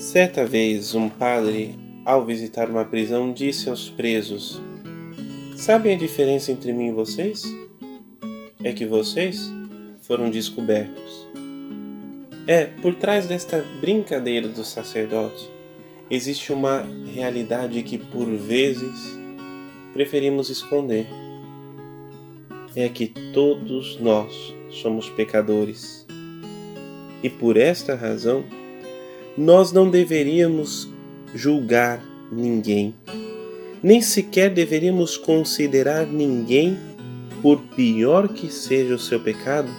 Certa vez, um padre, ao visitar uma prisão, disse aos presos: Sabem a diferença entre mim e vocês? É que vocês foram descobertos. É, por trás desta brincadeira do sacerdote, existe uma realidade que por vezes preferimos esconder. É que todos nós somos pecadores. E por esta razão, nós não deveríamos julgar ninguém, nem sequer deveríamos considerar ninguém, por pior que seja o seu pecado,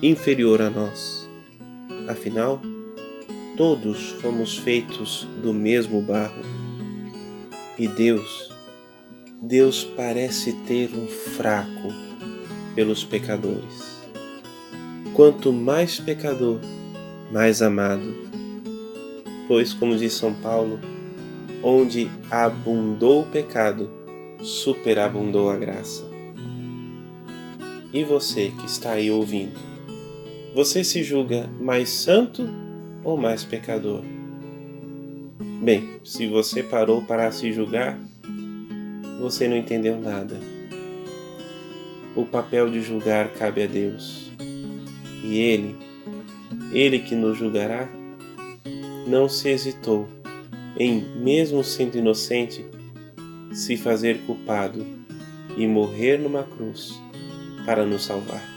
inferior a nós. Afinal, todos fomos feitos do mesmo barro. E Deus, Deus parece ter um fraco pelos pecadores. Quanto mais pecador, mais amado Pois, como diz São Paulo, onde abundou o pecado, superabundou a graça. E você que está aí ouvindo, você se julga mais santo ou mais pecador? Bem, se você parou para se julgar, você não entendeu nada. O papel de julgar cabe a Deus. E Ele, Ele que nos julgará, não se hesitou em, mesmo sendo inocente, se fazer culpado e morrer numa cruz para nos salvar.